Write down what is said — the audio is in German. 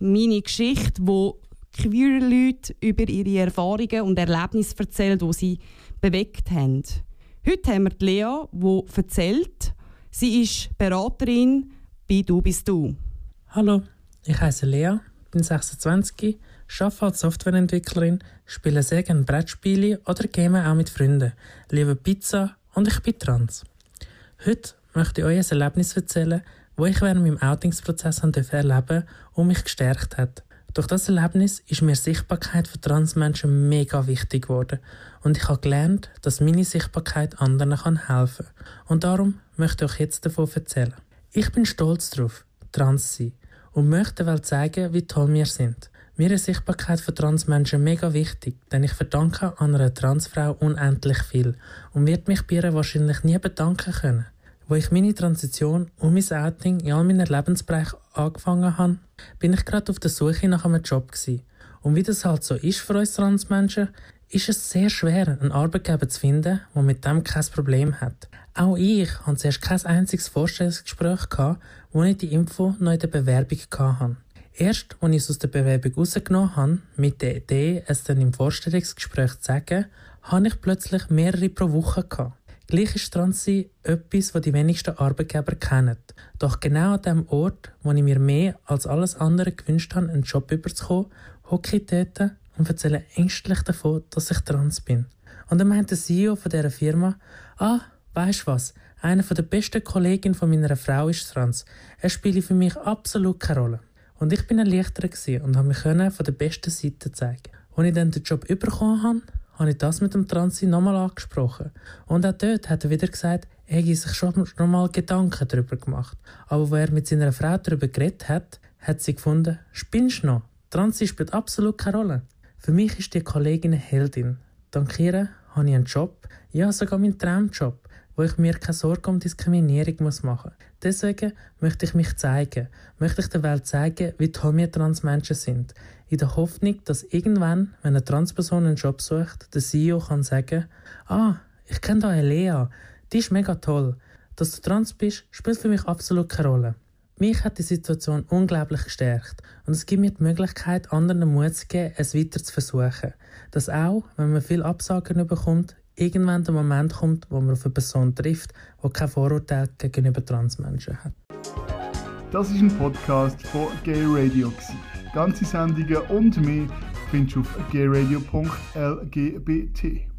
meine Geschichte, wo queer Leute über ihre Erfahrungen und Erlebnisse erzählen, die sie bewegt haben. Heute haben wir Lea, die erzählt, sie ist Beraterin bei «Du bist du». Hallo, ich heiße Lea, bin 26, arbeite als Softwareentwicklerin, spiele sehr gerne Brettspiele oder game auch mit Freunden, liebe Pizza und ich bin trans. Heute möchte ich euch ein Erlebnis erzählen, wo ich während meinem Outingsprozess erleben und mich gestärkt hat. Durch das Erlebnis ist mir Sichtbarkeit für Transmenschen mega wichtig geworden und ich habe gelernt, dass meine Sichtbarkeit anderen kann helfen Und darum möchte ich euch jetzt davon erzählen. Ich bin stolz darauf, trans zu sein und möchte Welt zeigen, wie toll wir sind. Mir ist Sichtbarkeit für Transmenschen mega wichtig, denn ich verdanke einer Transfrau unendlich viel und wird mich bei ihr wahrscheinlich nie bedanken können. Wo ich meine Transition und mein Outing in all meinen Lebensbereichen angefangen habe, bin ich gerade auf der Suche nach einem Job gewesen. Und wie das halt so ist für uns Transmenschen, ist es sehr schwer, einen Arbeitgeber zu finden, der mit dem kein Problem hat. Auch ich hatte zuerst kein einziges Vorstellungsgespräch, gehabt, wo ich die Info noch in der Bewerbung hatte. Erst, als ich es aus der Bewerbung rausgenommen habe, mit der Idee, es dann im Vorstellungsgespräch zu sagen, habe ich plötzlich mehrere pro Woche gehabt. Gleich ist Transsein etwas, was die wenigsten Arbeitgeber kennen. Doch genau an dem Ort, wo ich mir mehr als alles andere gewünscht habe, einen Job überzukommen, hocke ich dort und erzähle ängstlich davon, dass ich trans bin. Und dann meint der CEO von dieser Firma, ah, weisst was, einer der besten Kolleginnen von meiner Frau ist trans. Er spielt für mich absolut keine Rolle. Und ich bin erleichtert und habe mich von der besten Seite zeigen. Als ich dann den Job bekommen habe, habe ich das mit dem Transi nochmal angesprochen. Und auch dort hat er wieder gesagt, er hätte sich schon nochmal Gedanken darüber gemacht. Aber wo er mit seiner Frau darüber geredet hat, hat sie gefunden, spinnst noch? Transi spielt absolut keine Rolle. Für mich ist die Kollegin eine Heldin. Dank ihr habe ich einen Job, ja sogar meinen Traumjob, wo ich mir keine Sorge um Diskriminierung machen muss. Deswegen möchte ich mich zeigen, möchte ich der Welt zeigen, wie toll wir Transmenschen sind in der Hoffnung, dass irgendwann, wenn eine Transperson einen Job sucht, der CEO kann sagen, ah, ich kenne da eine Lea, die ist mega toll. Dass du trans bist, spielt für mich absolut keine Rolle. Mich hat die Situation unglaublich gestärkt und es gibt mir die Möglichkeit, anderen Mut zu geben, es weiter zu versuchen. Dass auch, wenn man viel Absagen bekommt, irgendwann der Moment kommt, wo man auf eine Person trifft, die kein Vorurteil gegenüber Transmenschen hat. Das ist ein Podcast von Gay Radio. Ganze Sendungen und mehr findest du auf gayradio.lgbt.